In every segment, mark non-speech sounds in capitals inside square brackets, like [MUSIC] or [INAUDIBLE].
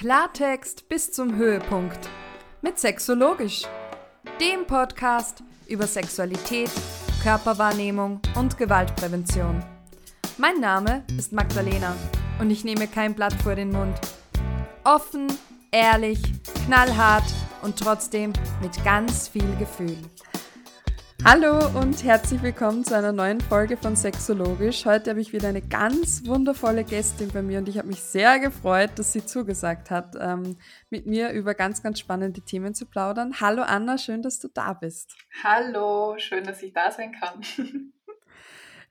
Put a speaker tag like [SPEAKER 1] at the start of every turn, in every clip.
[SPEAKER 1] Klartext bis zum Höhepunkt mit Sexologisch, dem Podcast über Sexualität, Körperwahrnehmung und Gewaltprävention. Mein Name ist Magdalena und ich nehme kein Blatt vor den Mund. Offen, ehrlich, knallhart und trotzdem mit ganz viel Gefühl. Hallo und herzlich willkommen zu einer neuen Folge von Sexologisch. Heute habe ich wieder eine ganz wundervolle Gästin bei mir und ich habe mich sehr gefreut, dass sie zugesagt hat, ähm, mit mir über ganz, ganz spannende Themen zu plaudern. Hallo Anna, schön, dass du da bist.
[SPEAKER 2] Hallo, schön, dass ich da sein kann. [LAUGHS]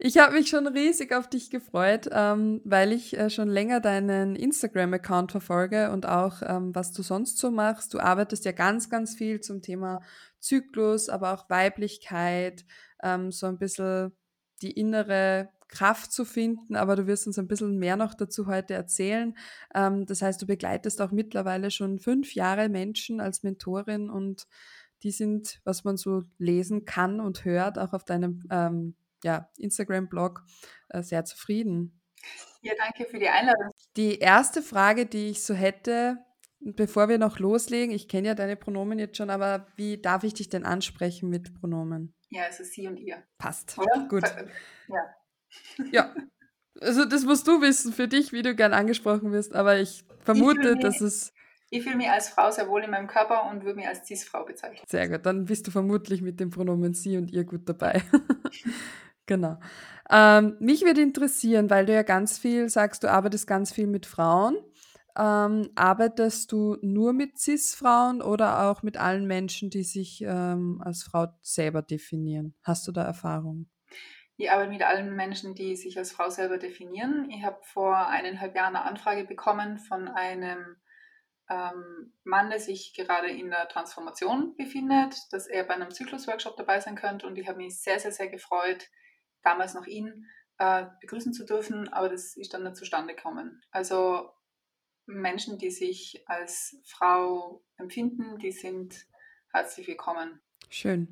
[SPEAKER 1] Ich habe mich schon riesig auf dich gefreut, ähm, weil ich äh, schon länger deinen Instagram-Account verfolge und auch, ähm, was du sonst so machst. Du arbeitest ja ganz, ganz viel zum Thema Zyklus, aber auch Weiblichkeit, ähm, so ein bisschen die innere Kraft zu finden, aber du wirst uns ein bisschen mehr noch dazu heute erzählen. Ähm, das heißt, du begleitest auch mittlerweile schon fünf Jahre Menschen als Mentorin und die sind, was man so lesen kann und hört, auch auf deinem ähm, ja, Instagram-Blog äh, sehr zufrieden.
[SPEAKER 2] Ja, danke für die Einladung.
[SPEAKER 1] Die erste Frage, die ich so hätte, bevor wir noch loslegen, ich kenne ja deine Pronomen jetzt schon, aber wie darf ich dich denn ansprechen mit Pronomen?
[SPEAKER 2] Ja, es ist sie und ihr.
[SPEAKER 1] Passt. Oder? Gut. Ja. Ja. Also das musst du wissen für dich, wie du gern angesprochen wirst, aber ich vermute, ich dass es.
[SPEAKER 2] Ich fühle mich als Frau sehr wohl in meinem Körper und würde mich als Cis-Frau bezeichnen.
[SPEAKER 1] Sehr gut, dann bist du vermutlich mit dem Pronomen sie und ihr gut dabei. [LAUGHS] genau. Ähm, mich würde interessieren, weil du ja ganz viel sagst, du arbeitest ganz viel mit Frauen. Ähm, arbeitest du nur mit CIS-Frauen oder auch mit allen Menschen, die sich ähm, als Frau selber definieren? Hast du da Erfahrung?
[SPEAKER 2] Ich arbeite mit allen Menschen, die sich als Frau selber definieren. Ich habe vor eineinhalb Jahren eine Anfrage bekommen von einem ähm, Mann, der sich gerade in der Transformation befindet, dass er bei einem Zyklusworkshop dabei sein könnte. Und ich habe mich sehr, sehr, sehr gefreut, damals noch ihn äh, begrüßen zu dürfen, aber das ist dann nicht zustande gekommen. Also Menschen, die sich als Frau empfinden, die sind herzlich willkommen.
[SPEAKER 1] Schön.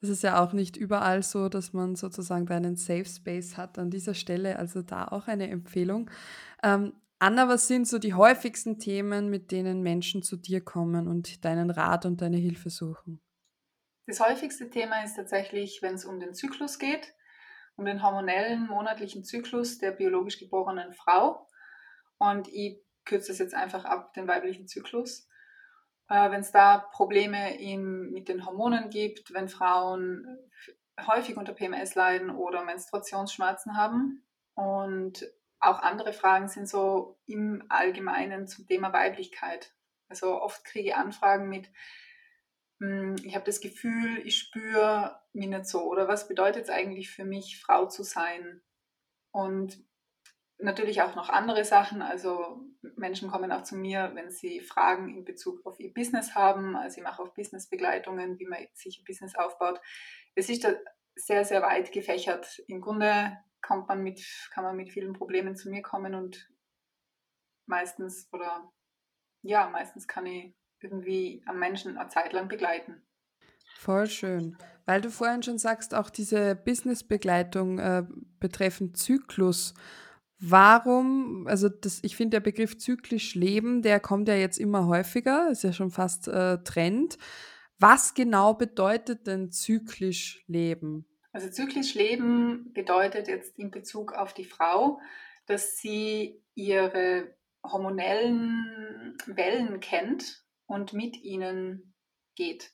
[SPEAKER 1] Es ist ja auch nicht überall so, dass man sozusagen da einen Safe Space hat an dieser Stelle. Also da auch eine Empfehlung. Ähm, Anna, was sind so die häufigsten Themen, mit denen Menschen zu dir kommen und deinen Rat und deine Hilfe suchen?
[SPEAKER 2] Das häufigste Thema ist tatsächlich, wenn es um den Zyklus geht, um den hormonellen monatlichen Zyklus der biologisch geborenen Frau. Und ich kürze das jetzt einfach ab, den weiblichen Zyklus. Äh, wenn es da Probleme in, mit den Hormonen gibt, wenn Frauen häufig unter PMS leiden oder Menstruationsschmerzen haben. Und auch andere Fragen sind so im Allgemeinen zum Thema Weiblichkeit. Also oft kriege ich Anfragen mit, hm, ich habe das Gefühl, ich spüre mich nicht so. Oder was bedeutet es eigentlich für mich, Frau zu sein? Und natürlich auch noch andere Sachen. Also Menschen kommen auch zu mir, wenn sie Fragen in Bezug auf ihr Business haben. Also ich mache auch Businessbegleitungen, wie man sich ein Business aufbaut. Es ist da sehr, sehr weit gefächert. Im Grunde kommt man mit, kann man mit vielen Problemen zu mir kommen und meistens oder ja, meistens kann ich irgendwie am Menschen eine Zeit lang begleiten.
[SPEAKER 1] Voll schön. Weil du vorhin schon sagst, auch diese Businessbegleitung äh, betreffend Zyklus. Warum, also das, ich finde der Begriff zyklisch leben, der kommt ja jetzt immer häufiger, ist ja schon fast äh, Trend. Was genau bedeutet denn zyklisch leben?
[SPEAKER 2] Also zyklisch leben bedeutet jetzt in Bezug auf die Frau, dass sie ihre hormonellen Wellen kennt und mit ihnen geht.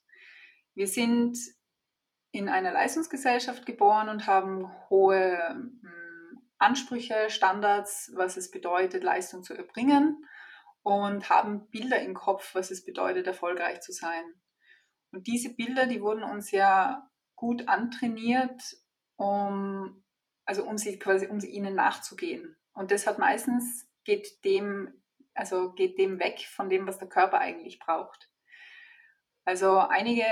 [SPEAKER 2] Wir sind in einer Leistungsgesellschaft geboren und haben hohe hm, Ansprüche, Standards, was es bedeutet, Leistung zu erbringen und haben Bilder im Kopf, was es bedeutet, erfolgreich zu sein. Und diese Bilder, die wurden uns ja gut antrainiert, um, also um sie quasi, um sie ihnen nachzugehen. Und das hat meistens geht dem, also geht dem weg von dem, was der Körper eigentlich braucht. Also einige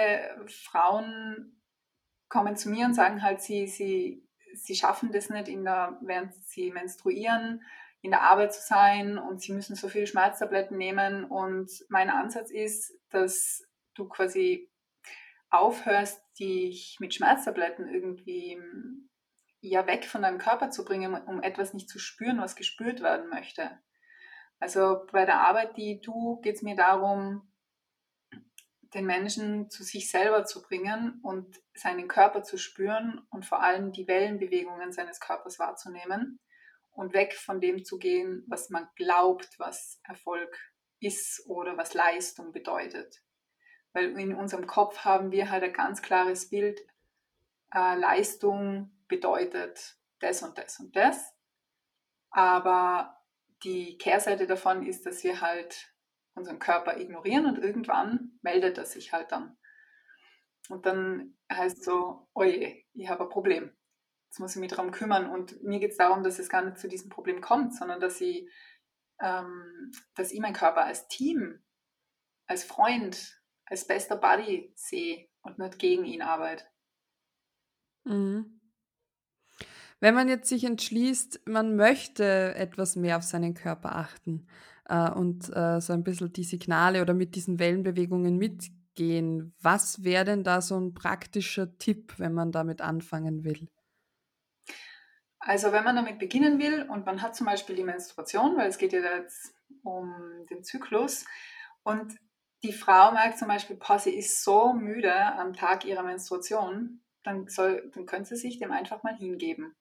[SPEAKER 2] Frauen kommen zu mir und sagen halt, sie, sie sie schaffen das nicht, in der, während sie menstruieren, in der Arbeit zu sein und sie müssen so viele Schmerztabletten nehmen. Und mein Ansatz ist, dass du quasi aufhörst, dich mit Schmerztabletten irgendwie ja weg von deinem Körper zu bringen, um etwas nicht zu spüren, was gespürt werden möchte. Also bei der Arbeit, die du, geht es mir darum, den Menschen zu sich selber zu bringen und seinen Körper zu spüren und vor allem die Wellenbewegungen seines Körpers wahrzunehmen und weg von dem zu gehen, was man glaubt, was Erfolg ist oder was Leistung bedeutet. Weil in unserem Kopf haben wir halt ein ganz klares Bild, äh, Leistung bedeutet das und das und das. Aber die Kehrseite davon ist, dass wir halt unseren Körper ignorieren und irgendwann meldet er sich halt dann. Und dann heißt so, oje, ich habe ein Problem. Jetzt muss ich mich darum kümmern. Und mir geht es darum, dass es gar nicht zu diesem Problem kommt, sondern dass ich, ähm, dass ich meinen Körper als Team, als Freund, als bester Buddy sehe und nicht gegen ihn arbeite.
[SPEAKER 1] Mhm. Wenn man jetzt sich entschließt, man möchte etwas mehr auf seinen Körper achten äh, und äh, so ein bisschen die Signale oder mit diesen Wellenbewegungen mitgehen, was wäre denn da so ein praktischer Tipp, wenn man damit anfangen will?
[SPEAKER 2] Also wenn man damit beginnen will und man hat zum Beispiel die Menstruation, weil es geht ja jetzt um den Zyklus und die Frau merkt zum Beispiel, boah, sie ist so müde am Tag ihrer Menstruation, dann, soll, dann könnte sie sich dem einfach mal hingeben.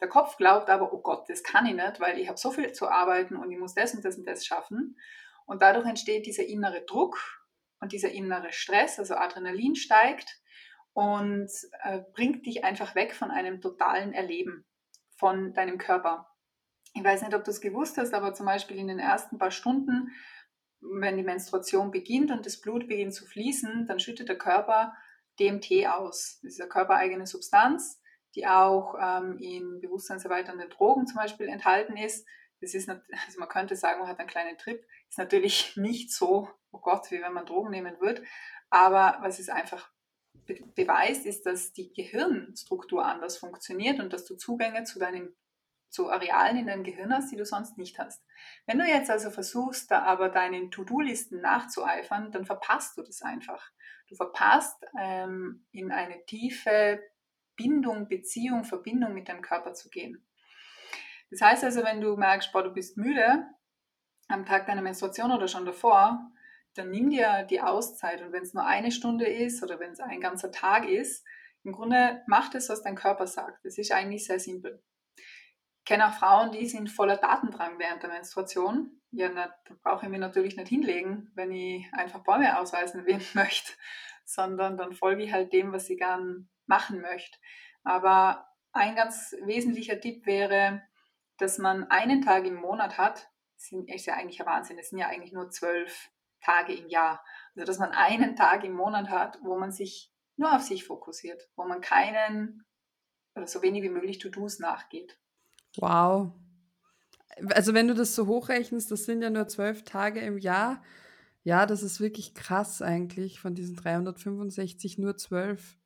[SPEAKER 2] Der Kopf glaubt aber, oh Gott, das kann ich nicht, weil ich habe so viel zu arbeiten und ich muss das und das und das schaffen. Und dadurch entsteht dieser innere Druck und dieser innere Stress, also Adrenalin steigt und äh, bringt dich einfach weg von einem totalen Erleben von deinem Körper. Ich weiß nicht, ob du es gewusst hast, aber zum Beispiel in den ersten paar Stunden, wenn die Menstruation beginnt und das Blut beginnt zu fließen, dann schüttet der Körper DMT aus. Das ist eine körpereigene Substanz, die auch ähm, in bewusstseinserweiternden Drogen zum Beispiel enthalten ist. Das ist, also man könnte sagen, man hat einen kleinen Trip. Ist natürlich [LAUGHS] nicht so, oh Gott, wie wenn man Drogen nehmen würde. Aber was es einfach be beweist, ist, dass die Gehirnstruktur anders funktioniert und dass du Zugänge zu deinen zu Arealen in deinem Gehirn hast, die du sonst nicht hast. Wenn du jetzt also versuchst, da aber deinen To-Do-Listen nachzueifern, dann verpasst du das einfach. Du verpasst ähm, in eine tiefe Bindung, Beziehung, Verbindung mit deinem Körper zu gehen. Das heißt also, wenn du merkst, boah, du bist müde am Tag deiner Menstruation oder schon davor, dann nimm dir die Auszeit und wenn es nur eine Stunde ist oder wenn es ein ganzer Tag ist, im Grunde mach das, was dein Körper sagt. Das ist eigentlich sehr simpel. Ich kenne auch Frauen, die sind voller Datendrang während der Menstruation. Ja, na, da brauche ich mir natürlich nicht hinlegen, wenn ich einfach Bäume ausweisen [LAUGHS] will, möchte, sondern dann folge ich halt dem, was sie gern machen möchte. Aber ein ganz wesentlicher Tipp wäre, dass man einen Tag im Monat hat, das ist ja eigentlich ein Wahnsinn, es sind ja eigentlich nur zwölf Tage im Jahr. Also dass man einen Tag im Monat hat, wo man sich nur auf sich fokussiert, wo man keinen oder so wenig wie möglich To-Dos nachgeht.
[SPEAKER 1] Wow. Also wenn du das so hochrechnest, das sind ja nur zwölf Tage im Jahr. Ja, das ist wirklich krass eigentlich, von diesen 365 nur zwölf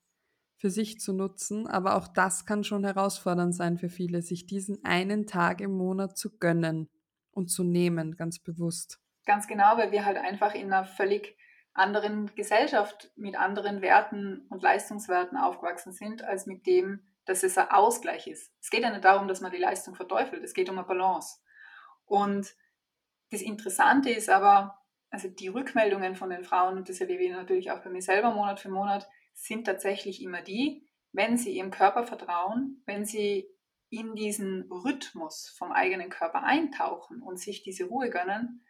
[SPEAKER 1] für sich zu nutzen. Aber auch das kann schon herausfordernd sein für viele, sich diesen einen Tag im Monat zu gönnen und zu nehmen, ganz bewusst.
[SPEAKER 2] Ganz genau, weil wir halt einfach in einer völlig anderen Gesellschaft mit anderen Werten und Leistungswerten aufgewachsen sind, als mit dem, dass es ein Ausgleich ist. Es geht ja nicht darum, dass man die Leistung verteufelt, es geht um eine Balance. Und das Interessante ist aber, also die Rückmeldungen von den Frauen, und das erlebe ich natürlich auch bei mir selber Monat für Monat, sind tatsächlich immer die, wenn sie ihrem Körper vertrauen, wenn sie in diesen Rhythmus vom eigenen Körper eintauchen und sich diese Ruhe gönnen,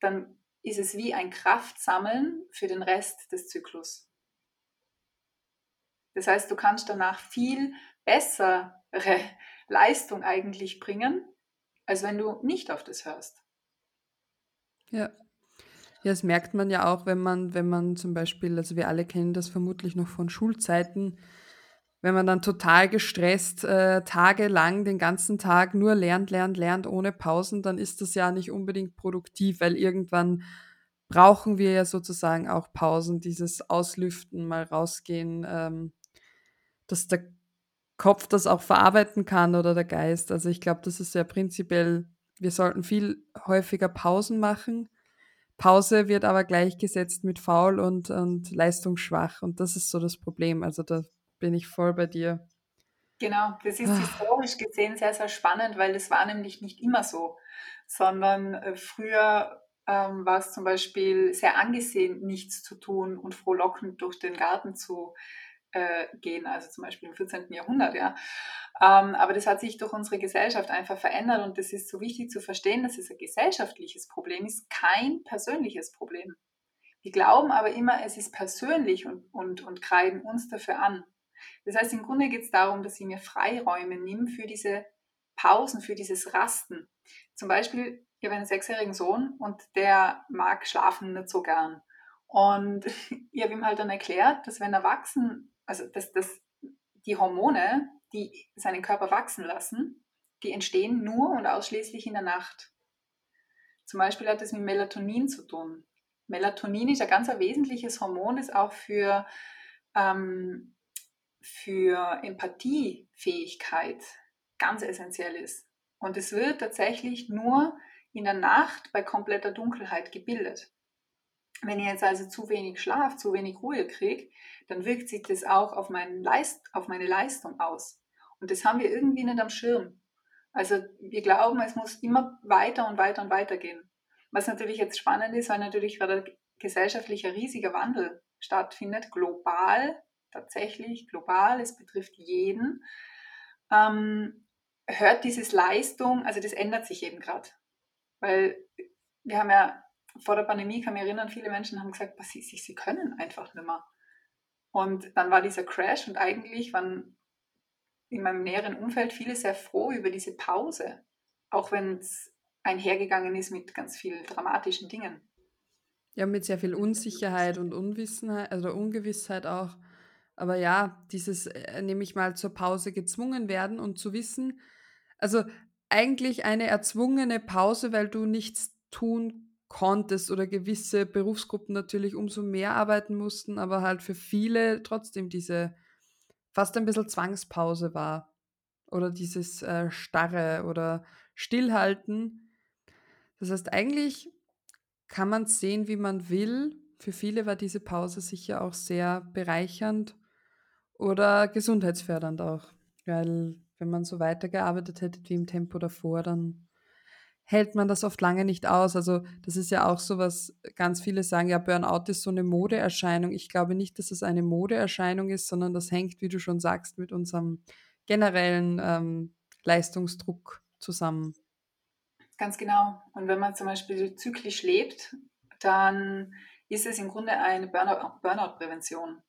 [SPEAKER 2] dann ist es wie ein Kraftsammeln für den Rest des Zyklus. Das heißt, du kannst danach viel bessere [LAUGHS] Leistung eigentlich bringen, als wenn du nicht auf das hörst.
[SPEAKER 1] Ja, ja, das merkt man ja auch, wenn man, wenn man zum Beispiel, also wir alle kennen das vermutlich noch von Schulzeiten, wenn man dann total gestresst äh, tagelang den ganzen Tag nur lernt, lernt, lernt ohne Pausen, dann ist das ja nicht unbedingt produktiv, weil irgendwann brauchen wir ja sozusagen auch Pausen, dieses Auslüften, mal rausgehen, ähm, dass der Kopf das auch verarbeiten kann oder der Geist. Also ich glaube, das ist ja prinzipiell, wir sollten viel häufiger Pausen machen Pause wird aber gleichgesetzt mit faul und, und leistungsschwach. Und das ist so das Problem. Also da bin ich voll bei dir.
[SPEAKER 2] Genau, das ist historisch gesehen sehr, sehr spannend, weil es war nämlich nicht immer so, sondern äh, früher ähm, war es zum Beispiel sehr angesehen, nichts zu tun und frohlockend durch den Garten zu äh, gehen, also zum Beispiel im 14. Jahrhundert, ja. Ähm, aber das hat sich durch unsere Gesellschaft einfach verändert und das ist so wichtig zu verstehen, dass es ein gesellschaftliches Problem ist, kein persönliches Problem. Wir glauben aber immer, es ist persönlich und, und, und kreiden uns dafür an. Das heißt, im Grunde geht es darum, dass ich mir Freiräume nehme für diese Pausen, für dieses Rasten. Zum Beispiel, ich habe einen sechsjährigen Sohn und der mag schlafen nicht so gern. Und [LAUGHS] ich habe ihm halt dann erklärt, dass wenn er wachsen, also dass, dass die Hormone, die seinen Körper wachsen lassen, die entstehen nur und ausschließlich in der Nacht. Zum Beispiel hat das mit Melatonin zu tun. Melatonin ist ein ganz wesentliches Hormon, das auch für, ähm, für Empathiefähigkeit ganz essentiell ist. Und es wird tatsächlich nur in der Nacht bei kompletter Dunkelheit gebildet. Wenn ich jetzt also zu wenig Schlaf, zu wenig Ruhe kriege, dann wirkt sich das auch auf, Leist auf meine Leistung aus. Und das haben wir irgendwie nicht am Schirm. Also wir glauben, es muss immer weiter und weiter und weiter gehen. Was natürlich jetzt spannend ist, weil natürlich gerade gesellschaftlicher riesiger Wandel stattfindet, global, tatsächlich global, es betrifft jeden, ähm, hört dieses Leistung, also das ändert sich eben gerade. Weil wir haben ja vor der Pandemie, kann mich erinnern, viele Menschen haben gesagt, sie, sie, sie können einfach nicht mehr. Und dann war dieser Crash und eigentlich waren in meinem näheren Umfeld viele sehr froh über diese Pause, auch wenn es einhergegangen ist mit ganz vielen dramatischen Dingen.
[SPEAKER 1] Ja, mit sehr viel Unsicherheit und Unwissenheit, also Ungewissheit auch. Aber ja, dieses äh, nämlich mal zur Pause gezwungen werden und zu wissen, also eigentlich eine erzwungene Pause, weil du nichts tun konntest oder gewisse Berufsgruppen natürlich umso mehr arbeiten mussten, aber halt für viele trotzdem diese fast ein bisschen Zwangspause war oder dieses äh, Starre oder Stillhalten. Das heißt, eigentlich kann man sehen, wie man will. Für viele war diese Pause sicher auch sehr bereichernd oder gesundheitsfördernd auch, weil wenn man so weitergearbeitet hätte wie im Tempo davor, dann hält man das oft lange nicht aus. Also das ist ja auch so, was ganz viele sagen, ja, Burnout ist so eine Modeerscheinung. Ich glaube nicht, dass es eine Modeerscheinung ist, sondern das hängt, wie du schon sagst, mit unserem generellen ähm, Leistungsdruck zusammen.
[SPEAKER 2] Ganz genau. Und wenn man zum Beispiel zyklisch lebt, dann ist es im Grunde eine Burnout-Prävention.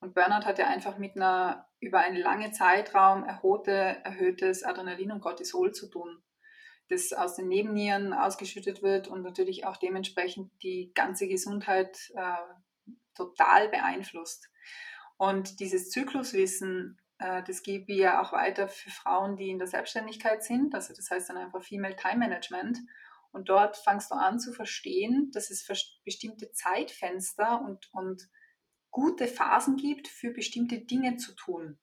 [SPEAKER 2] Und Burnout hat ja einfach mit einer über einen langen Zeitraum erhöhte, erhöhtes Adrenalin und Cortisol zu tun das aus den Nebennieren ausgeschüttet wird und natürlich auch dementsprechend die ganze Gesundheit äh, total beeinflusst. Und dieses Zykluswissen, äh, das gebe ich ja auch weiter für Frauen, die in der Selbstständigkeit sind. Also das heißt dann einfach Female Time Management. Und dort fangst du an zu verstehen, dass es bestimmte Zeitfenster und, und gute Phasen gibt, für bestimmte Dinge zu tun.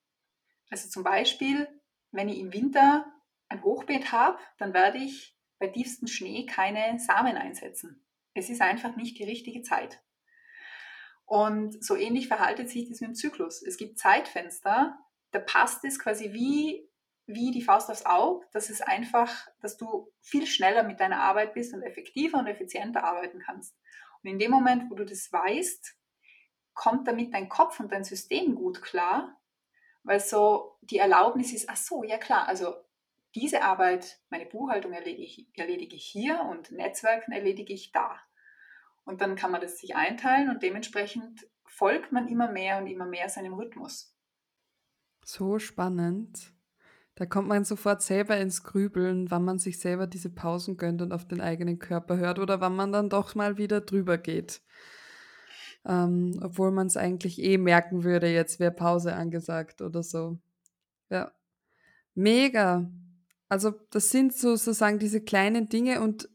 [SPEAKER 2] Also zum Beispiel, wenn ich im Winter ein Hochbeet habe, dann werde ich bei tiefstem Schnee keine Samen einsetzen. Es ist einfach nicht die richtige Zeit. Und so ähnlich verhaltet sich das mit dem Zyklus. Es gibt Zeitfenster, da passt es quasi wie, wie die Faust aufs Auge, dass es einfach, dass du viel schneller mit deiner Arbeit bist und effektiver und effizienter arbeiten kannst. Und in dem Moment, wo du das weißt, kommt damit dein Kopf und dein System gut klar, weil so die Erlaubnis ist, ach so, ja klar, also diese Arbeit, meine Buchhaltung erledige ich, erledige ich hier und Netzwerken erledige ich da. Und dann kann man das sich einteilen und dementsprechend folgt man immer mehr und immer mehr seinem Rhythmus.
[SPEAKER 1] So spannend. Da kommt man sofort selber ins Grübeln, wann man sich selber diese Pausen gönnt und auf den eigenen Körper hört oder wann man dann doch mal wieder drüber geht. Ähm, obwohl man es eigentlich eh merken würde, jetzt wäre Pause angesagt oder so. Ja. Mega. Also das sind sozusagen diese kleinen Dinge und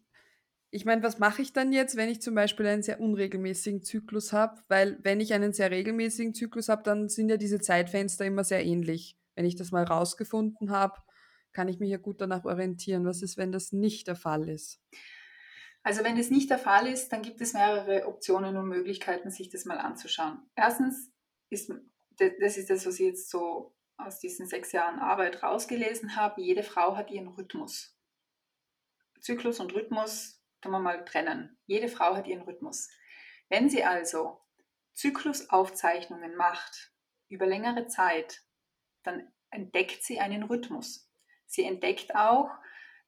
[SPEAKER 1] ich meine, was mache ich dann jetzt, wenn ich zum Beispiel einen sehr unregelmäßigen Zyklus habe? Weil wenn ich einen sehr regelmäßigen Zyklus habe, dann sind ja diese Zeitfenster immer sehr ähnlich. Wenn ich das mal rausgefunden habe, kann ich mich ja gut danach orientieren. Was ist, wenn das nicht der Fall ist?
[SPEAKER 2] Also wenn das nicht der Fall ist, dann gibt es mehrere Optionen und Möglichkeiten, sich das mal anzuschauen. Erstens ist, das ist das, was ich jetzt so aus diesen sechs Jahren Arbeit rausgelesen habe, jede Frau hat ihren Rhythmus. Zyklus und Rhythmus können wir mal trennen. Jede Frau hat ihren Rhythmus. Wenn sie also Zyklusaufzeichnungen macht über längere Zeit, dann entdeckt sie einen Rhythmus. Sie entdeckt auch,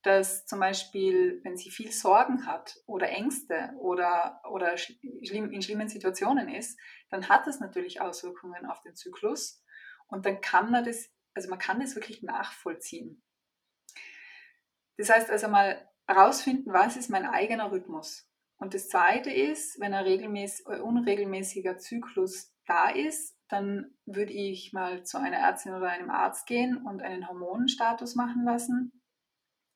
[SPEAKER 2] dass zum Beispiel, wenn sie viel Sorgen hat oder Ängste oder, oder in schlimmen Situationen ist, dann hat das natürlich Auswirkungen auf den Zyklus und dann kann man das, also man kann das wirklich nachvollziehen. Das heißt also mal herausfinden, was ist mein eigener Rhythmus. Und das Zweite ist, wenn ein regelmäßig, unregelmäßiger Zyklus da ist, dann würde ich mal zu einer Ärztin oder einem Arzt gehen und einen Hormonenstatus machen lassen.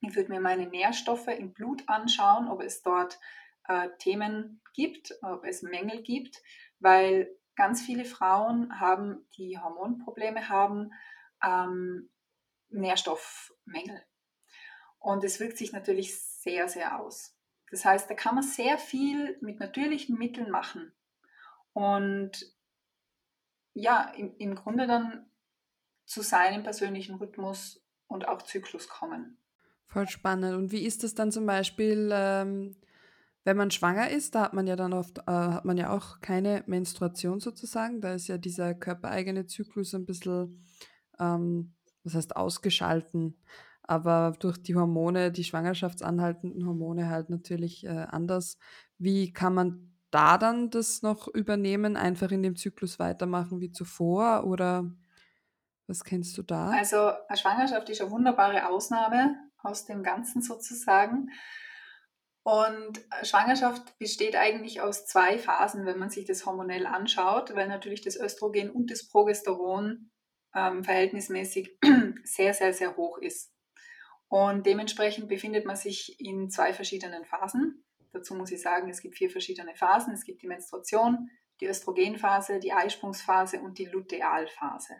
[SPEAKER 2] Ich würde mir meine Nährstoffe im Blut anschauen, ob es dort äh, Themen gibt, ob es Mängel gibt, weil ganz viele Frauen haben, die Hormonprobleme haben, ähm, Nährstoffmängel. Und es wirkt sich natürlich sehr, sehr aus. Das heißt, da kann man sehr viel mit natürlichen Mitteln machen. Und ja, im, im Grunde dann zu seinem persönlichen Rhythmus und auch Zyklus kommen.
[SPEAKER 1] Voll spannend. Und wie ist das dann zum Beispiel, ähm, wenn man schwanger ist? Da hat man ja dann oft, äh, hat man ja auch keine Menstruation sozusagen. Da ist ja dieser körpereigene Zyklus ein bisschen, ähm, was heißt ausgeschalten. Aber durch die Hormone, die schwangerschaftsanhaltenden Hormone halt natürlich äh, anders. Wie kann man da dann das noch übernehmen, einfach in dem Zyklus weitermachen wie zuvor? Oder was kennst du da?
[SPEAKER 2] Also eine Schwangerschaft ist eine wunderbare Ausnahme aus dem Ganzen sozusagen. Und Schwangerschaft besteht eigentlich aus zwei Phasen, wenn man sich das hormonell anschaut, weil natürlich das Östrogen und das Progesteron ähm, verhältnismäßig [CLEARS THROAT] sehr, sehr, sehr hoch ist. Und dementsprechend befindet man sich in zwei verschiedenen Phasen. Dazu muss ich sagen, es gibt vier verschiedene Phasen. Es gibt die Menstruation, die Östrogenphase, die Eisprungsphase und die Lutealphase.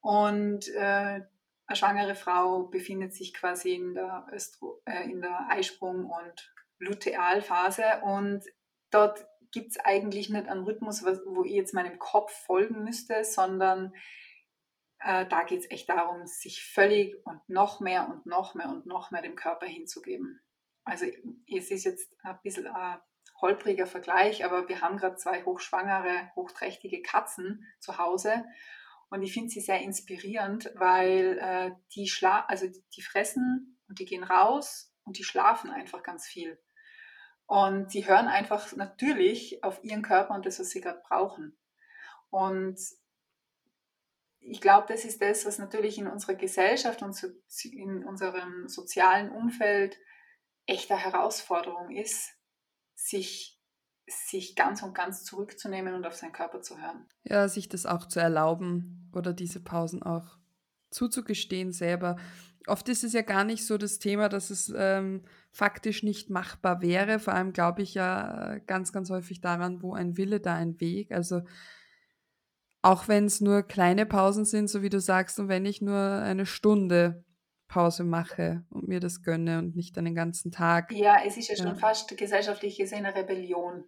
[SPEAKER 2] Und äh, eine schwangere Frau befindet sich quasi in der, Östro äh, in der Eisprung- und Lutealphase und dort gibt es eigentlich nicht einen Rhythmus, wo ich jetzt meinem Kopf folgen müsste, sondern äh, da geht es echt darum, sich völlig und noch mehr und noch mehr und noch mehr dem Körper hinzugeben. Also es ist jetzt ein bisschen ein holpriger Vergleich, aber wir haben gerade zwei hochschwangere, hochträchtige Katzen zu Hause und ich finde sie sehr inspirierend, weil äh, die, schla also die fressen und die gehen raus und die schlafen einfach ganz viel. Und sie hören einfach natürlich auf ihren Körper und das, was sie gerade brauchen. Und ich glaube, das ist das, was natürlich in unserer Gesellschaft und in unserem sozialen Umfeld echte Herausforderung ist, sich, sich ganz und ganz zurückzunehmen und auf seinen Körper zu hören.
[SPEAKER 1] Ja, sich das auch zu erlauben oder diese Pausen auch zuzugestehen selber. Oft ist es ja gar nicht so das Thema, dass es ähm, faktisch nicht machbar wäre. Vor allem glaube ich ja ganz, ganz häufig daran, wo ein Wille, da ein Weg. Also auch wenn es nur kleine Pausen sind, so wie du sagst, und wenn ich nur eine Stunde Pause mache und mir das gönne und nicht einen ganzen Tag.
[SPEAKER 2] Ja, es ist ja, ja. schon fast gesellschaftlich gesehen eine Rebellion.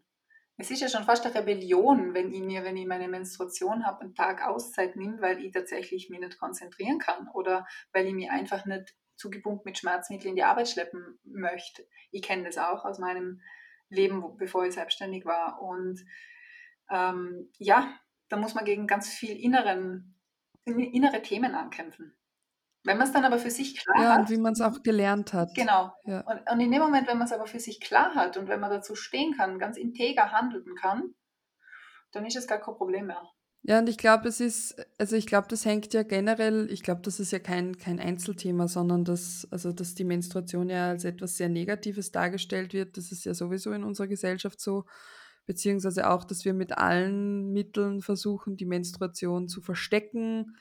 [SPEAKER 2] Es ist ja schon fast eine Rebellion, wenn ich mir, wenn ich meine Menstruation habe, einen Tag Auszeit nehme, weil ich tatsächlich mich nicht konzentrieren kann oder weil ich mich einfach nicht zugebunden mit Schmerzmitteln in die Arbeit schleppen möchte. Ich kenne das auch aus meinem Leben, bevor ich selbstständig war. Und ähm, ja, da muss man gegen ganz viel inneren, innere Themen ankämpfen. Wenn man es dann aber für sich klar
[SPEAKER 1] ja,
[SPEAKER 2] hat.
[SPEAKER 1] Ja, und wie man es auch gelernt hat.
[SPEAKER 2] Genau.
[SPEAKER 1] Ja.
[SPEAKER 2] Und, und, in dem Moment, wenn man es aber für sich klar hat und wenn man dazu stehen kann, ganz integer handeln kann, dann ist es gar kein Problem mehr.
[SPEAKER 1] Ja, und ich glaube, es ist, also ich glaube, das hängt ja generell, ich glaube, das ist ja kein, kein Einzelthema, sondern dass, also dass die Menstruation ja als etwas sehr Negatives dargestellt wird, das ist ja sowieso in unserer Gesellschaft so beziehungsweise auch, dass wir mit allen Mitteln versuchen, die Menstruation zu verstecken,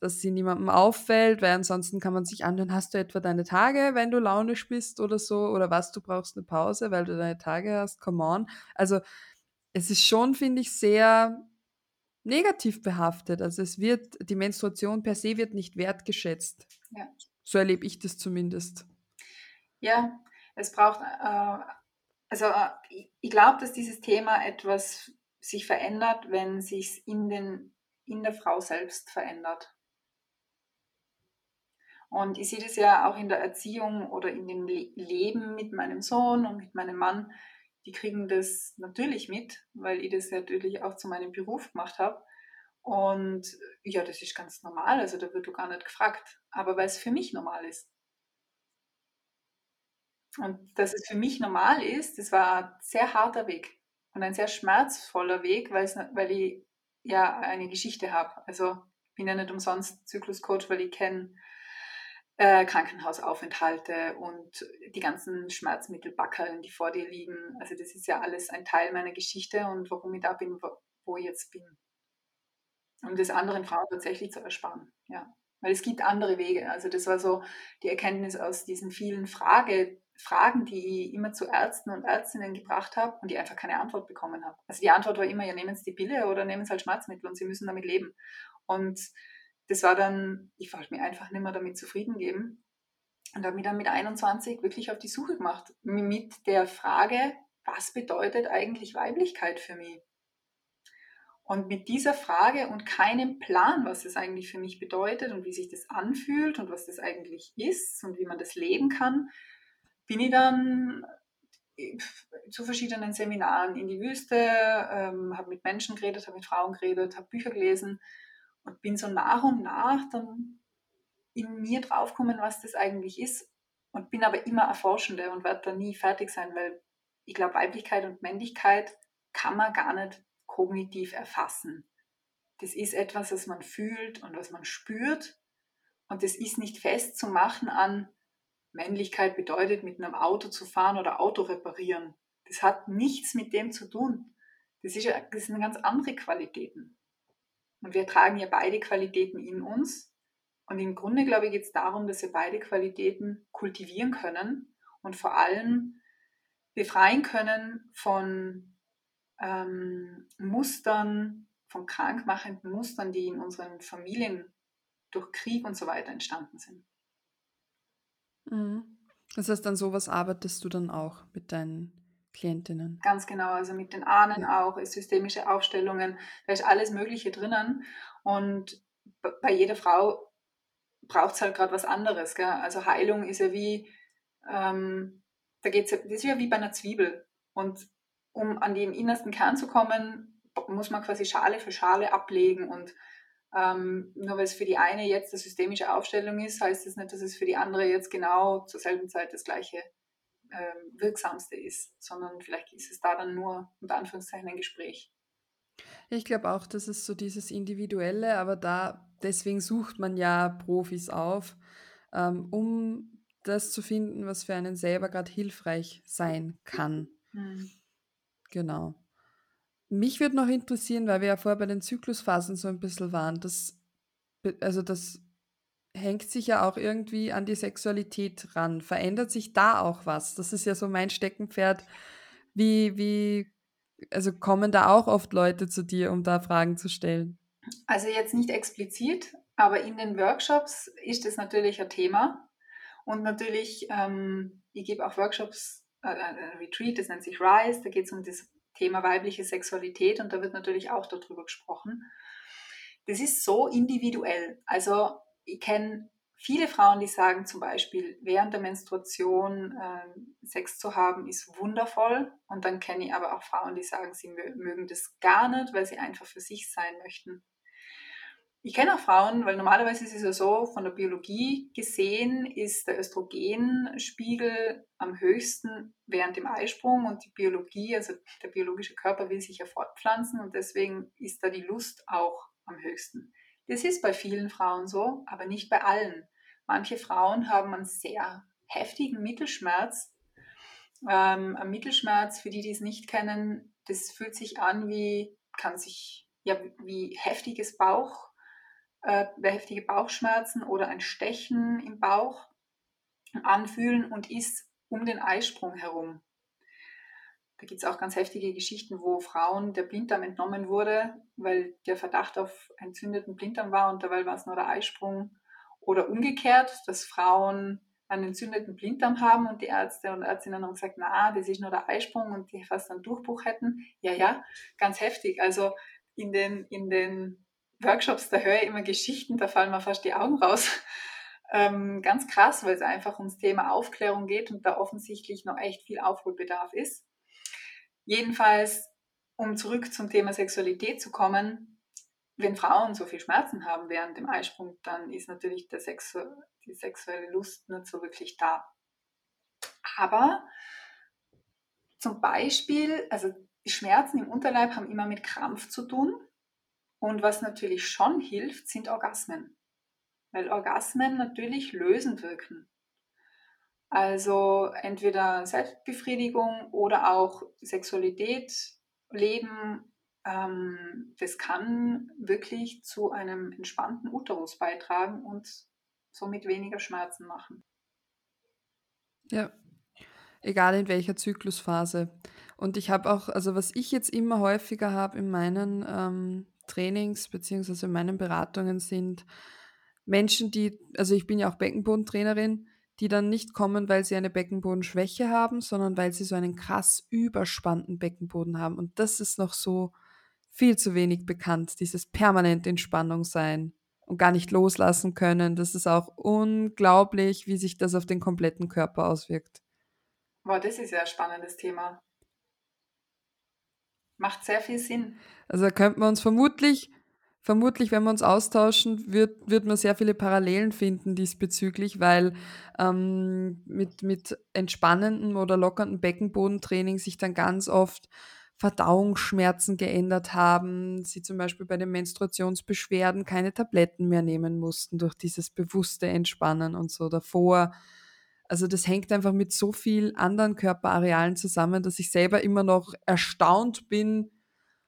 [SPEAKER 1] dass sie niemandem auffällt, weil ansonsten kann man sich anhören, hast du etwa deine Tage, wenn du launisch bist oder so, oder was, du brauchst eine Pause, weil du deine Tage hast, come on. Also es ist schon, finde ich, sehr negativ behaftet. Also es wird, die Menstruation per se wird nicht wertgeschätzt. Ja. So erlebe ich das zumindest.
[SPEAKER 2] Ja, es braucht äh, also äh, ich glaube, dass dieses Thema etwas sich verändert, wenn sich in, den, in der Frau selbst verändert. Und ich sehe das ja auch in der Erziehung oder in dem Le Leben mit meinem Sohn und mit meinem Mann. Die kriegen das natürlich mit, weil ich das natürlich auch zu meinem Beruf gemacht habe. Und ja, das ist ganz normal, also da wird du gar nicht gefragt, aber weil es für mich normal ist. Und dass es für mich normal ist, das war ein sehr harter Weg und ein sehr schmerzvoller Weg, weil, es, weil ich ja eine Geschichte habe. Also ich bin ja nicht umsonst Zykluscoach, weil ich kenne äh, Krankenhausaufenthalte und die ganzen Schmerzmittelbackeln, die vor dir liegen. Also das ist ja alles ein Teil meiner Geschichte und warum ich da bin, wo, ich jetzt bin um das anderen Frauen tatsächlich zu ersparen. Ja. Weil es gibt andere Wege. Also das war so die Erkenntnis aus diesen vielen Frage, Fragen, die ich immer zu Ärzten und Ärztinnen gebracht habe und die einfach keine Antwort bekommen habe. Also die Antwort war immer, ja, nehmen Sie die Pille oder nehmen Sie halt Schmerzmittel und Sie müssen damit leben. Und das war dann, ich wollte mir einfach nicht mehr damit zufrieden geben und habe mich dann mit 21 wirklich auf die Suche gemacht mit der Frage, was bedeutet eigentlich Weiblichkeit für mich? Und mit dieser Frage und keinem Plan, was das eigentlich für mich bedeutet und wie sich das anfühlt und was das eigentlich ist und wie man das leben kann, bin ich dann äh, zu verschiedenen Seminaren in die Wüste, ähm, habe mit Menschen geredet, habe mit Frauen geredet, habe Bücher gelesen und bin so nach und nach dann in mir draufgekommen, was das eigentlich ist und bin aber immer Erforschende und werde da nie fertig sein, weil ich glaube, Weiblichkeit und Männlichkeit kann man gar nicht kognitiv erfassen. Das ist etwas, was man fühlt und was man spürt. Und das ist nicht festzumachen an Männlichkeit bedeutet, mit einem Auto zu fahren oder Auto reparieren. Das hat nichts mit dem zu tun. Das, ist, das sind ganz andere Qualitäten. Und wir tragen ja beide Qualitäten in uns. Und im Grunde, glaube ich, geht es darum, dass wir beide Qualitäten kultivieren können und vor allem befreien können von ähm, Mustern, von krankmachenden Mustern, die in unseren Familien durch Krieg und so weiter entstanden sind.
[SPEAKER 1] Mhm. Das heißt, an sowas arbeitest du dann auch mit deinen Klientinnen?
[SPEAKER 2] Ganz genau, also mit den Ahnen ja. auch, systemische Aufstellungen, da ist alles Mögliche drinnen. Und bei jeder Frau braucht es halt gerade was anderes. Gell? Also Heilung ist ja wie, ähm, da geht's, das ist ja wie bei einer Zwiebel. Und um an den innersten Kern zu kommen, muss man quasi Schale für Schale ablegen und ähm, nur weil es für die eine jetzt eine systemische Aufstellung ist, heißt das nicht, dass es für die andere jetzt genau zur selben Zeit das gleiche ähm, wirksamste ist, sondern vielleicht ist es da dann nur unter Anführungszeichen ein Gespräch.
[SPEAKER 1] Ich glaube auch, das ist so dieses Individuelle, aber da deswegen sucht man ja Profis auf, ähm, um das zu finden, was für einen selber gerade hilfreich sein kann. Mhm. Genau. Mich würde noch interessieren, weil wir ja vorher bei den Zyklusphasen so ein bisschen waren, das, also das hängt sich ja auch irgendwie an die Sexualität ran. Verändert sich da auch was? Das ist ja so mein Steckenpferd. Wie, wie, also kommen da auch oft Leute zu dir, um da Fragen zu stellen?
[SPEAKER 2] Also jetzt nicht explizit, aber in den Workshops ist es natürlich ein Thema. Und natürlich, ähm, ich gebe auch Workshops äh, ein Retreat, das nennt sich Rise, da geht es um das Thema weibliche Sexualität und da wird natürlich auch darüber gesprochen. Das ist so individuell. Also ich kenne viele Frauen, die sagen zum Beispiel, während der Menstruation äh, Sex zu haben, ist wundervoll. Und dann kenne ich aber auch Frauen, die sagen, sie mögen das gar nicht, weil sie einfach für sich sein möchten. Ich kenne auch Frauen, weil normalerweise ist es ja so, von der Biologie gesehen ist der Östrogenspiegel am höchsten während dem Eisprung und die Biologie, also der biologische Körper will sich ja fortpflanzen und deswegen ist da die Lust auch am höchsten. Das ist bei vielen Frauen so, aber nicht bei allen. Manche Frauen haben einen sehr heftigen Mittelschmerz. Ähm, ein Mittelschmerz, für die, die es nicht kennen, das fühlt sich an wie, kann sich ja wie heftiges Bauch äh, heftige Bauchschmerzen oder ein Stechen im Bauch anfühlen und ist um den Eisprung herum. Da gibt es auch ganz heftige Geschichten, wo Frauen der Blinddarm entnommen wurde, weil der Verdacht auf entzündeten Blinddarm war und dabei war es nur der Eisprung. Oder umgekehrt, dass Frauen einen entzündeten Blinddarm haben und die Ärzte und Ärztinnen haben gesagt, na, das ist nur der Eisprung und die fast einen Durchbruch hätten. Ja, ja, ganz heftig. Also in den, in den Workshops, da höre ich immer Geschichten, da fallen mir fast die Augen raus. [LAUGHS] Ähm, ganz krass, weil es einfach ums Thema Aufklärung geht und da offensichtlich noch echt viel Aufholbedarf ist. Jedenfalls, um zurück zum Thema Sexualität zu kommen, wenn Frauen so viel Schmerzen haben während dem Eisprung, dann ist natürlich Sexu die sexuelle Lust nicht so wirklich da. Aber zum Beispiel, also Schmerzen im Unterleib haben immer mit Krampf zu tun. Und was natürlich schon hilft, sind Orgasmen. Weil Orgasmen natürlich lösend wirken. Also entweder Selbstbefriedigung oder auch Sexualität leben, ähm, das kann wirklich zu einem entspannten Uterus beitragen und somit weniger Schmerzen machen.
[SPEAKER 1] Ja, egal in welcher Zyklusphase. Und ich habe auch, also was ich jetzt immer häufiger habe in meinen ähm, Trainings beziehungsweise in meinen Beratungen sind Menschen, die, also ich bin ja auch Beckenbodentrainerin, die dann nicht kommen, weil sie eine Beckenbodenschwäche haben, sondern weil sie so einen krass überspannten Beckenboden haben. Und das ist noch so viel zu wenig bekannt, dieses permanent in Spannung sein und gar nicht loslassen können. Das ist auch unglaublich, wie sich das auf den kompletten Körper auswirkt.
[SPEAKER 2] Boah, das ist ja ein spannendes Thema. Macht sehr viel Sinn.
[SPEAKER 1] Also da könnten wir uns vermutlich, vermutlich, wenn wir uns austauschen, wird, wird man sehr viele Parallelen finden diesbezüglich, weil ähm, mit, mit entspannendem oder lockerndem Beckenbodentraining sich dann ganz oft Verdauungsschmerzen geändert haben, sie zum Beispiel bei den Menstruationsbeschwerden keine Tabletten mehr nehmen mussten durch dieses bewusste Entspannen und so davor. Also das hängt einfach mit so viel anderen Körperarealen zusammen, dass ich selber immer noch erstaunt bin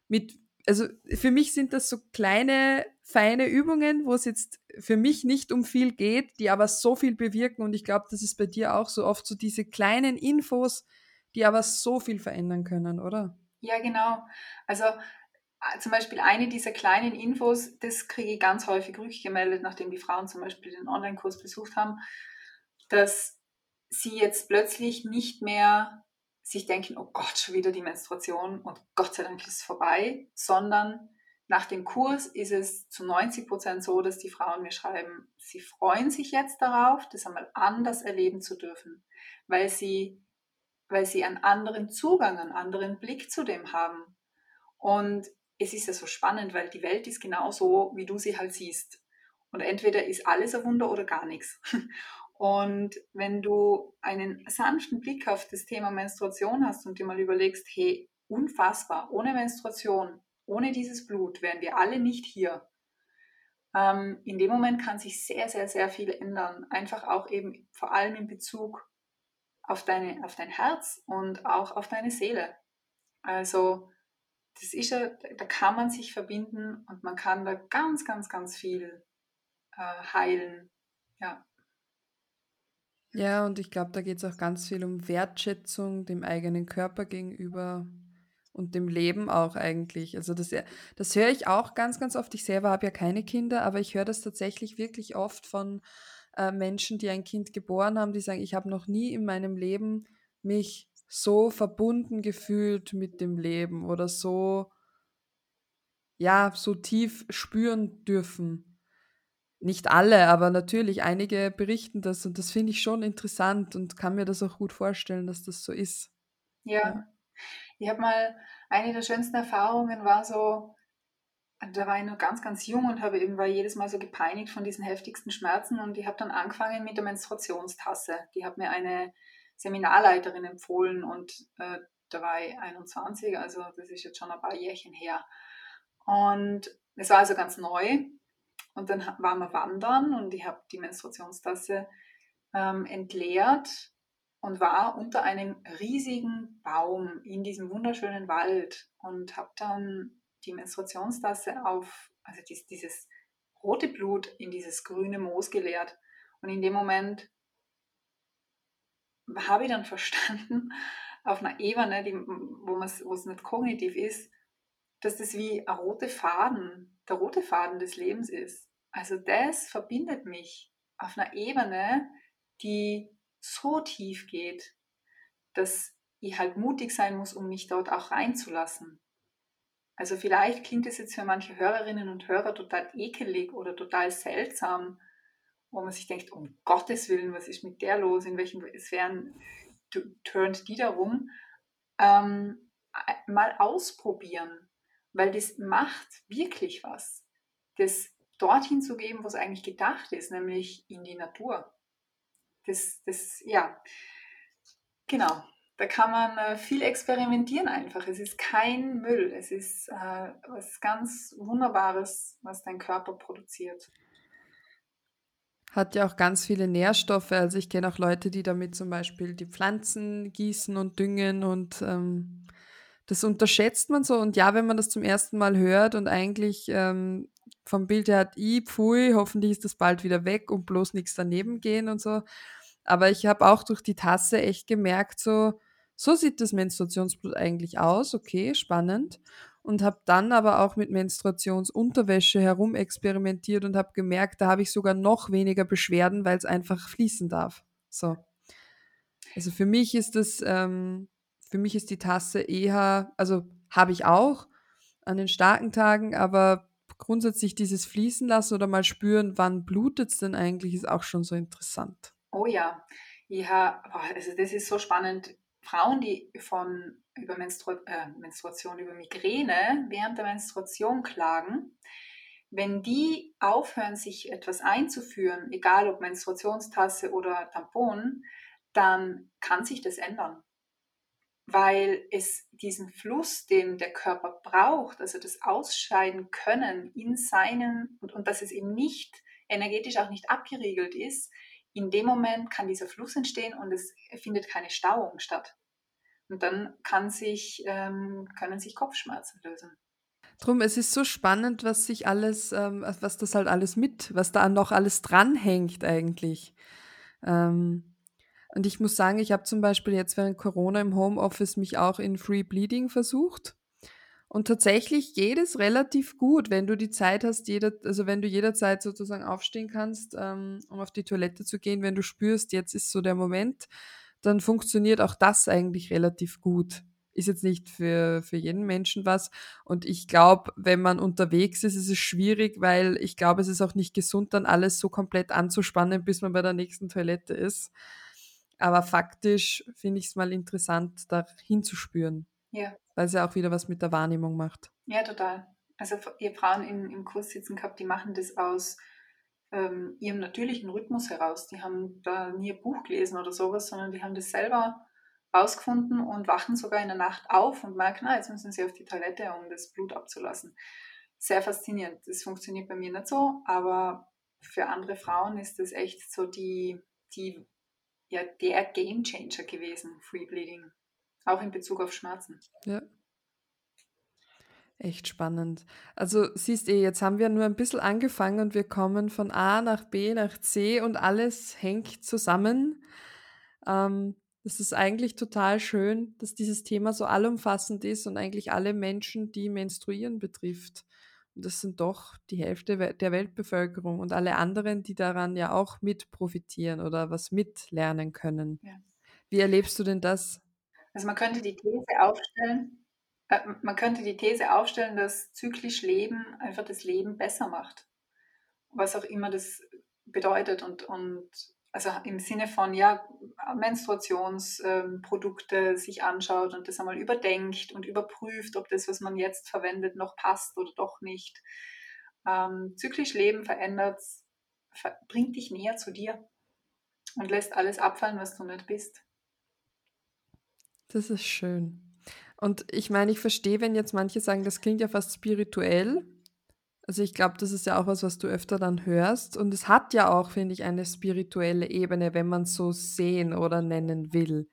[SPEAKER 1] mit, also für mich sind das so kleine, feine Übungen, wo es jetzt für mich nicht um viel geht, die aber so viel bewirken und ich glaube, das ist bei dir auch so oft so diese kleinen Infos, die aber so viel verändern können, oder?
[SPEAKER 2] Ja, genau. Also äh, zum Beispiel eine dieser kleinen Infos, das kriege ich ganz häufig rückgemeldet, nachdem die Frauen zum Beispiel den Online-Kurs besucht haben, dass sie jetzt plötzlich nicht mehr sich denken, oh Gott, schon wieder die Menstruation und Gott sei Dank ist es vorbei, sondern nach dem Kurs ist es zu 90 Prozent so, dass die Frauen mir schreiben, sie freuen sich jetzt darauf, das einmal anders erleben zu dürfen, weil sie weil sie einen anderen Zugang, einen anderen Blick zu dem haben. Und es ist ja so spannend, weil die Welt ist genau so, wie du sie halt siehst. Und entweder ist alles ein Wunder oder gar nichts. Und wenn du einen sanften Blick auf das Thema Menstruation hast und dir mal überlegst, hey, unfassbar, ohne Menstruation, ohne dieses Blut wären wir alle nicht hier. Ähm, in dem Moment kann sich sehr, sehr, sehr viel ändern. Einfach auch eben vor allem in Bezug auf, deine, auf dein Herz und auch auf deine Seele. Also das ist ja, da kann man sich verbinden und man kann da ganz, ganz, ganz viel äh, heilen. Ja.
[SPEAKER 1] Ja, und ich glaube, da geht es auch ganz viel um Wertschätzung dem eigenen Körper gegenüber und dem Leben auch eigentlich. Also das, das höre ich auch ganz, ganz oft. Ich selber habe ja keine Kinder, aber ich höre das tatsächlich wirklich oft von äh, Menschen, die ein Kind geboren haben, die sagen, ich habe noch nie in meinem Leben mich so verbunden gefühlt mit dem Leben oder so, ja, so tief spüren dürfen. Nicht alle, aber natürlich einige berichten das und das finde ich schon interessant und kann mir das auch gut vorstellen, dass das so ist.
[SPEAKER 2] Ja. ja. Ich habe mal, eine der schönsten Erfahrungen war so, da war ich noch ganz, ganz jung und habe eben war jedes Mal so gepeinigt von diesen heftigsten Schmerzen und ich habe dann angefangen mit der Menstruationstasse. Die hat mir eine Seminarleiterin empfohlen und äh, da war ich 21, also das ist jetzt schon ein paar Jährchen her. Und es war also ganz neu und dann waren wir wandern und ich habe die Menstruationstasse ähm, entleert und war unter einem riesigen Baum in diesem wunderschönen Wald und habe dann die Menstruationstasse auf, also dies, dieses rote Blut in dieses grüne Moos geleert. Und in dem Moment habe ich dann [LAUGHS] verstanden, auf einer Ebene, die, wo es nicht kognitiv ist, dass das wie ein roter Faden, der rote Faden des Lebens ist. Also das verbindet mich auf einer Ebene, die so tief geht, dass ich halt mutig sein muss, um mich dort auch reinzulassen. Also vielleicht klingt es jetzt für manche Hörerinnen und Hörer total ekelig oder total seltsam. wo man sich denkt, um Gottes Willen, was ist mit der los, in welchen Sphären turnt die da rum, ähm, mal ausprobieren, weil das macht wirklich was. Das dorthin zu geben, wo es eigentlich gedacht ist, nämlich in die Natur. Das, das, ja, genau. Da kann man äh, viel experimentieren einfach. Es ist kein Müll. Es ist äh, was ganz Wunderbares, was dein Körper produziert.
[SPEAKER 1] Hat ja auch ganz viele Nährstoffe. Also ich kenne auch Leute, die damit zum Beispiel die Pflanzen gießen und düngen und ähm, das unterschätzt man so. Und ja, wenn man das zum ersten Mal hört und eigentlich ähm, vom Bild her hat, i, pfui, hoffentlich ist das bald wieder weg und bloß nichts daneben gehen und so. Aber ich habe auch durch die Tasse echt gemerkt, so, so sieht das Menstruationsblut eigentlich aus. Okay, spannend. Und habe dann aber auch mit Menstruationsunterwäsche herumexperimentiert und habe gemerkt, da habe ich sogar noch weniger Beschwerden, weil es einfach fließen darf. So. Also für mich ist das, ähm, für mich ist die Tasse eher, also habe ich auch an den starken Tagen, aber grundsätzlich dieses Fließen lassen oder mal spüren, wann blutet es denn eigentlich, ist auch schon so interessant.
[SPEAKER 2] Oh ja, ja, also das ist so spannend. Frauen, die von über Menstru äh, Menstruation, über Migräne während der Menstruation klagen, wenn die aufhören, sich etwas einzuführen, egal ob Menstruationstasse oder Tampon, dann kann sich das ändern. Weil es diesen Fluss, den der Körper braucht, also das Ausscheiden können in seinen, und, und dass es eben nicht energetisch auch nicht abgeriegelt ist, in dem Moment kann dieser Fluss entstehen und es findet keine Stauung statt. Und dann kann sich, ähm, können sich Kopfschmerzen lösen.
[SPEAKER 1] Drum, es ist so spannend, was sich alles, ähm, was das halt alles mit, was da noch alles dranhängt eigentlich. Ähm, und ich muss sagen, ich habe zum Beispiel jetzt während Corona im Homeoffice mich auch in Free Bleeding versucht. Und tatsächlich geht es relativ gut, wenn du die Zeit hast, jeder, also wenn du jederzeit sozusagen aufstehen kannst, ähm, um auf die Toilette zu gehen, wenn du spürst, jetzt ist so der Moment, dann funktioniert auch das eigentlich relativ gut. Ist jetzt nicht für, für jeden Menschen was. Und ich glaube, wenn man unterwegs ist, ist es schwierig, weil ich glaube, es ist auch nicht gesund, dann alles so komplett anzuspannen, bis man bei der nächsten Toilette ist. Aber faktisch finde ich es mal interessant, da hinzuspüren. Ja. Weil es ja auch wieder was mit der Wahrnehmung macht.
[SPEAKER 2] Ja, total. Also ihr Frauen im, im Kurs sitzen gehabt, die machen das aus ähm, ihrem natürlichen Rhythmus heraus. Die haben da nie ein Buch gelesen oder sowas, sondern die haben das selber rausgefunden und wachen sogar in der Nacht auf und merken, ah, jetzt müssen sie auf die Toilette, um das Blut abzulassen. Sehr faszinierend. Das funktioniert bei mir nicht so, aber für andere Frauen ist das echt so die, die ja, der Game Changer gewesen, Free Bleeding. Auch in Bezug auf Schmerzen.
[SPEAKER 1] Ja. Echt spannend. Also siehst du, jetzt haben wir nur ein bisschen angefangen und wir kommen von A nach B nach C und alles hängt zusammen. Ähm, das ist eigentlich total schön, dass dieses Thema so allumfassend ist und eigentlich alle Menschen, die menstruieren, betrifft. Das sind doch die Hälfte der Weltbevölkerung und alle anderen, die daran ja auch mit profitieren oder was mitlernen können. Ja. Wie erlebst du denn das?
[SPEAKER 2] Also man könnte die These aufstellen, äh, man könnte die These aufstellen, dass zyklisch Leben einfach das Leben besser macht. Was auch immer das bedeutet und, und also im Sinne von ja, Menstruationsprodukte sich anschaut und das einmal überdenkt und überprüft, ob das, was man jetzt verwendet, noch passt oder doch nicht. Ähm, zyklisch Leben verändert, bringt dich näher zu dir und lässt alles abfallen, was du nicht bist.
[SPEAKER 1] Das ist schön. Und ich meine, ich verstehe, wenn jetzt manche sagen, das klingt ja fast spirituell. Also ich glaube, das ist ja auch was, was du öfter dann hörst. Und es hat ja auch, finde ich, eine spirituelle Ebene, wenn man es so sehen oder nennen will.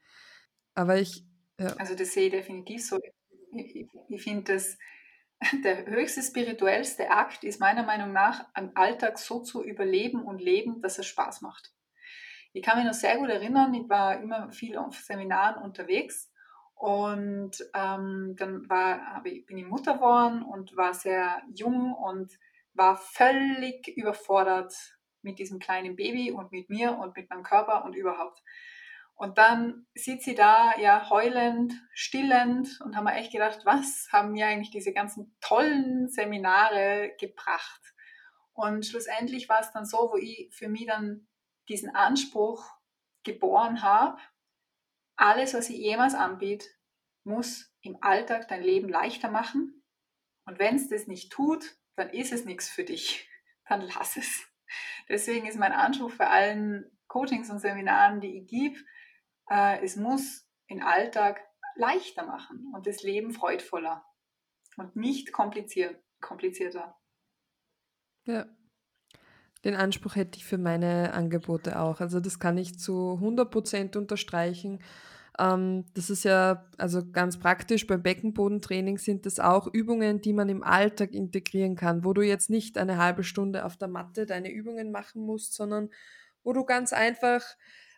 [SPEAKER 1] Aber ich.
[SPEAKER 2] Ja. Also das sehe ich definitiv so. Ich, ich finde, dass [LAUGHS] der höchste spirituellste Akt ist meiner Meinung nach, am Alltag so zu überleben und leben, dass es Spaß macht. Ich kann mich noch sehr gut erinnern, ich war immer viel auf Seminaren unterwegs und ähm, dann war, ich, bin ich Mutter geworden und war sehr jung und war völlig überfordert mit diesem kleinen Baby und mit mir und mit meinem Körper und überhaupt. Und dann sieht sie da ja heulend, stillend und haben wir echt gedacht, was haben mir eigentlich diese ganzen tollen Seminare gebracht? Und schlussendlich war es dann so, wo ich für mich dann diesen Anspruch geboren habe, alles, was ich jemals anbiete, muss im Alltag dein Leben leichter machen. Und wenn es das nicht tut, dann ist es nichts für dich. [LAUGHS] Dann lass es. Deswegen ist mein Anspruch für allen Coachings und Seminaren, die ich gebe, äh, es muss den Alltag leichter machen und das Leben freudvoller und nicht kompliziert, komplizierter.
[SPEAKER 1] Ja. Den Anspruch hätte ich für meine Angebote auch. Also das kann ich zu 100% unterstreichen. Ähm, das ist ja also ganz praktisch. Beim Beckenbodentraining sind das auch Übungen, die man im Alltag integrieren kann, wo du jetzt nicht eine halbe Stunde auf der Matte deine Übungen machen musst, sondern wo du ganz einfach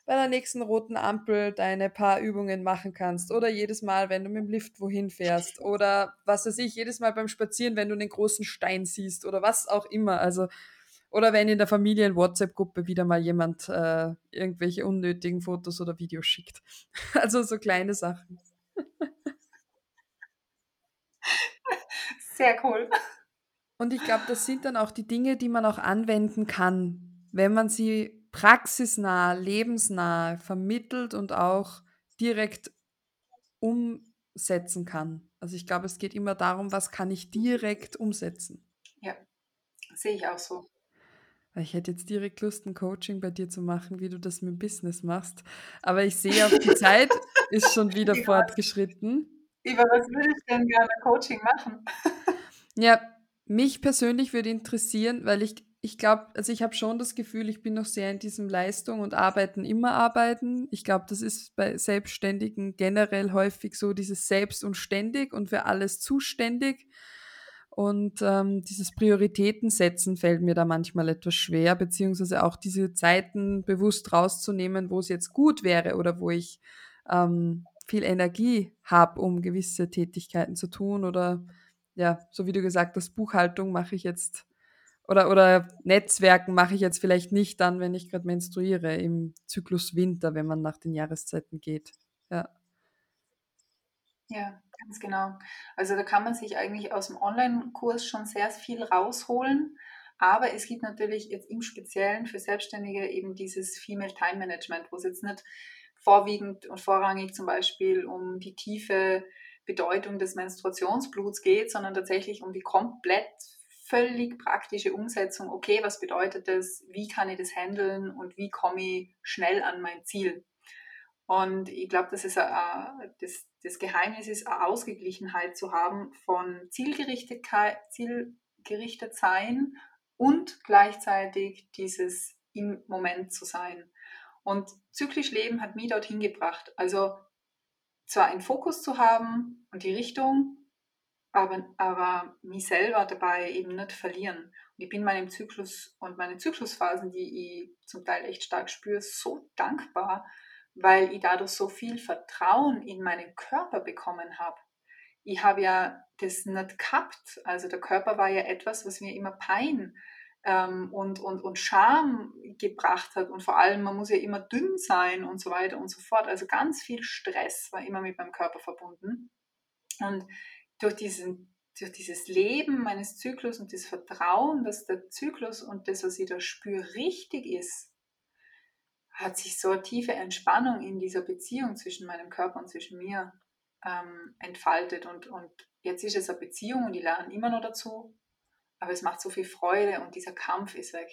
[SPEAKER 1] bei der nächsten roten Ampel deine paar Übungen machen kannst oder jedes Mal, wenn du mit dem Lift wohin fährst oder was weiß ich, jedes Mal beim Spazieren, wenn du einen großen Stein siehst oder was auch immer. Also oder wenn in der Familien-WhatsApp-Gruppe wieder mal jemand äh, irgendwelche unnötigen Fotos oder Videos schickt. [LAUGHS] Also so kleine Sachen.
[SPEAKER 2] Sehr cool.
[SPEAKER 1] Und ich glaube, das sind dann auch die Dinge, die man auch anwenden kann, wenn man sie praxisnah, lebensnah vermittelt und auch direkt umsetzen kann. Also ich glaube, es geht immer darum, was kann ich direkt umsetzen.
[SPEAKER 2] Ja, sehe ich auch so.
[SPEAKER 1] Ich hätte jetzt direkt Lust, ein Coaching bei dir zu machen, wie du das mit dem Business machst. Aber ich sehe auch, die [LAUGHS] Zeit ist schon wieder ja. fortgeschritten.
[SPEAKER 2] Über was würde ich denn gerne Coaching machen?
[SPEAKER 1] ja, mich persönlich würde interessieren, weil ich ich glaube, also ich habe schon das Gefühl, ich bin noch sehr in diesem Leistung und Arbeiten immer arbeiten. Ich glaube, das ist bei Selbstständigen generell häufig so, dieses Selbst und ständig und für alles zuständig. Und ähm, dieses Prioritäten setzen fällt mir da manchmal etwas schwer, beziehungsweise auch diese Zeiten bewusst rauszunehmen, wo es jetzt gut wäre oder wo ich ähm, viel Energie habe, um gewisse Tätigkeiten zu tun. Oder ja, so wie du gesagt hast, Buchhaltung mache ich jetzt oder, oder Netzwerken mache ich jetzt vielleicht nicht dann, wenn ich gerade menstruiere, im Zyklus Winter, wenn man nach den Jahreszeiten geht. Ja.
[SPEAKER 2] Ja, ganz genau. Also da kann man sich eigentlich aus dem Online-Kurs schon sehr viel rausholen. Aber es gibt natürlich jetzt im Speziellen für Selbstständige eben dieses Female Time Management, wo es jetzt nicht vorwiegend und vorrangig zum Beispiel um die tiefe Bedeutung des Menstruationsbluts geht, sondern tatsächlich um die komplett völlig praktische Umsetzung, okay, was bedeutet das, wie kann ich das handeln und wie komme ich schnell an mein Ziel. Und ich glaube, das, ist das, das Geheimnis ist, eine Ausgeglichenheit zu haben von Zielgerichtetkeit, zielgerichtet sein und gleichzeitig dieses im Moment zu sein. Und zyklisch Leben hat mich dorthin gebracht. Also zwar einen Fokus zu haben und die Richtung, aber, aber mich selber dabei eben nicht verlieren. Und ich bin meinem Zyklus und meine Zyklusphasen, die ich zum Teil echt stark spüre, so dankbar, weil ich dadurch so viel Vertrauen in meinen Körper bekommen habe. Ich habe ja das nicht gehabt. Also der Körper war ja etwas, was mir immer Pein ähm, und, und, und Scham gebracht hat. Und vor allem, man muss ja immer dünn sein und so weiter und so fort. Also ganz viel Stress war immer mit meinem Körper verbunden. Und durch, diesen, durch dieses Leben meines Zyklus und das Vertrauen, dass der Zyklus und das, was ich da spüre, richtig ist, hat sich so eine tiefe Entspannung in dieser Beziehung zwischen meinem Körper und zwischen mir ähm, entfaltet. Und, und jetzt ist es eine Beziehung und die lernen immer noch dazu, aber es macht so viel Freude und dieser Kampf ist weg.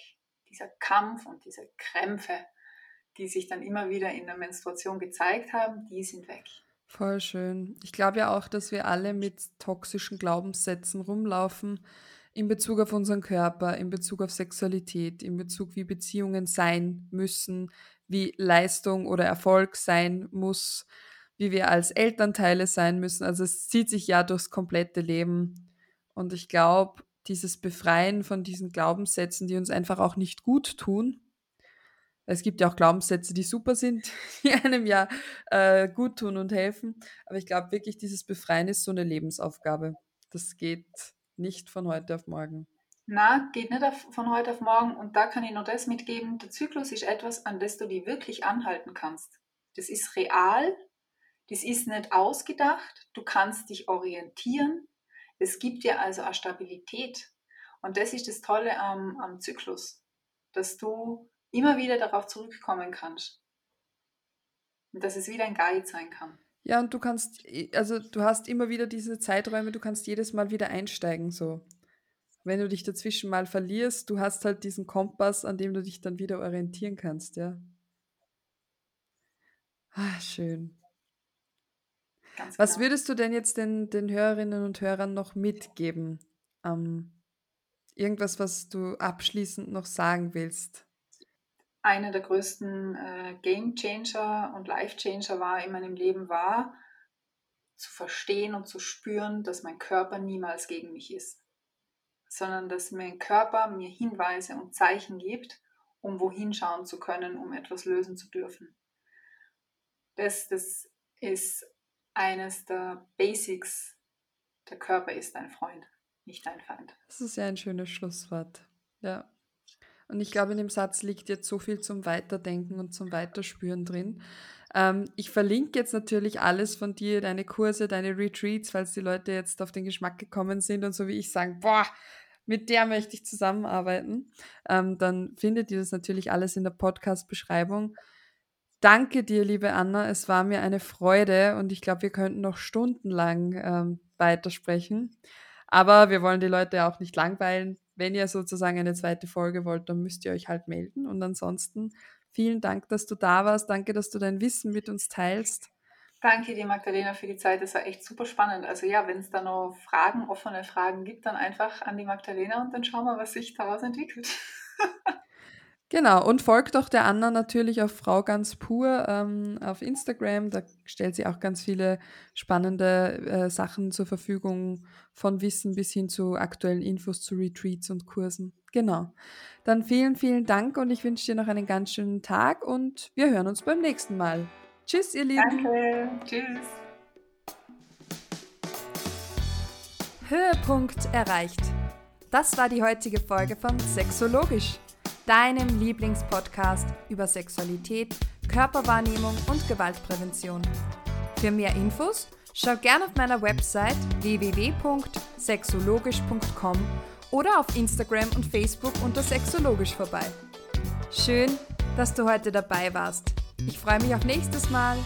[SPEAKER 2] Dieser Kampf und diese Krämpfe, die sich dann immer wieder in der Menstruation gezeigt haben, die sind weg.
[SPEAKER 1] Voll schön. Ich glaube ja auch, dass wir alle mit toxischen Glaubenssätzen rumlaufen in Bezug auf unseren Körper, in Bezug auf Sexualität, in Bezug, wie Beziehungen sein müssen, wie Leistung oder Erfolg sein muss, wie wir als Elternteile sein müssen. Also es zieht sich ja durchs komplette Leben. Und ich glaube, dieses Befreien von diesen Glaubenssätzen, die uns einfach auch nicht gut tun, es gibt ja auch Glaubenssätze, die super sind, [LAUGHS] die einem ja äh, gut tun und helfen. Aber ich glaube wirklich, dieses Befreien ist so eine Lebensaufgabe. Das geht nicht von heute auf morgen.
[SPEAKER 2] Na, geht nicht von heute auf morgen. Und da kann ich noch das mitgeben. Der Zyklus ist etwas, an das du die wirklich anhalten kannst. Das ist real. Das ist nicht ausgedacht. Du kannst dich orientieren. Es gibt dir also eine Stabilität. Und das ist das Tolle am, am Zyklus, dass du immer wieder darauf zurückkommen kannst. Und dass es wieder ein Guide sein kann.
[SPEAKER 1] Ja, und du kannst, also du hast immer wieder diese Zeiträume, du kannst jedes Mal wieder einsteigen, so. Wenn du dich dazwischen mal verlierst, du hast halt diesen Kompass, an dem du dich dann wieder orientieren kannst, ja. Ah, schön. Ganz Was genau. würdest du denn jetzt den, den Hörerinnen und Hörern noch mitgeben? Ähm, irgendwas, was du abschließend noch sagen willst?
[SPEAKER 2] einer der größten äh, Game Changer und Life Changer war in meinem Leben war, zu verstehen und zu spüren, dass mein Körper niemals gegen mich ist, sondern dass mein Körper mir Hinweise und Zeichen gibt, um wohin schauen zu können, um etwas lösen zu dürfen. Das, das ist eines der Basics. Der Körper ist dein Freund, nicht dein Feind.
[SPEAKER 1] Das ist ja ein schönes Schlusswort. Ja. Und ich glaube, in dem Satz liegt jetzt so viel zum Weiterdenken und zum Weiterspüren drin. Ähm, ich verlinke jetzt natürlich alles von dir, deine Kurse, deine Retreats, falls die Leute jetzt auf den Geschmack gekommen sind und so wie ich sagen, boah, mit der möchte ich zusammenarbeiten. Ähm, dann findet ihr das natürlich alles in der Podcast-Beschreibung. Danke dir, liebe Anna. Es war mir eine Freude und ich glaube, wir könnten noch stundenlang ähm, weitersprechen. Aber wir wollen die Leute auch nicht langweilen wenn ihr sozusagen eine zweite Folge wollt, dann müsst ihr euch halt melden. Und ansonsten vielen Dank, dass du da warst. Danke, dass du dein Wissen mit uns teilst.
[SPEAKER 2] Danke dir, Magdalena, für die Zeit. Das war echt super spannend. Also ja, wenn es da noch Fragen, offene Fragen gibt, dann einfach an die Magdalena und dann schauen wir, was sich daraus entwickelt. [LAUGHS]
[SPEAKER 1] Genau, und folgt doch der Anna natürlich auf Frau ganz pur ähm, auf Instagram. Da stellt sie auch ganz viele spannende äh, Sachen zur Verfügung, von Wissen bis hin zu aktuellen Infos zu Retreats und Kursen. Genau. Dann vielen, vielen Dank und ich wünsche dir noch einen ganz schönen Tag und wir hören uns beim nächsten Mal. Tschüss, ihr Lieben.
[SPEAKER 2] Danke. Tschüss.
[SPEAKER 1] Höhepunkt erreicht. Das war die heutige Folge von Sexologisch deinem Lieblingspodcast über Sexualität, Körperwahrnehmung und Gewaltprävention. Für mehr Infos schau gerne auf meiner Website www.sexologisch.com oder auf Instagram und Facebook unter Sexologisch vorbei. Schön, dass du heute dabei warst. Ich freue mich auf nächstes Mal.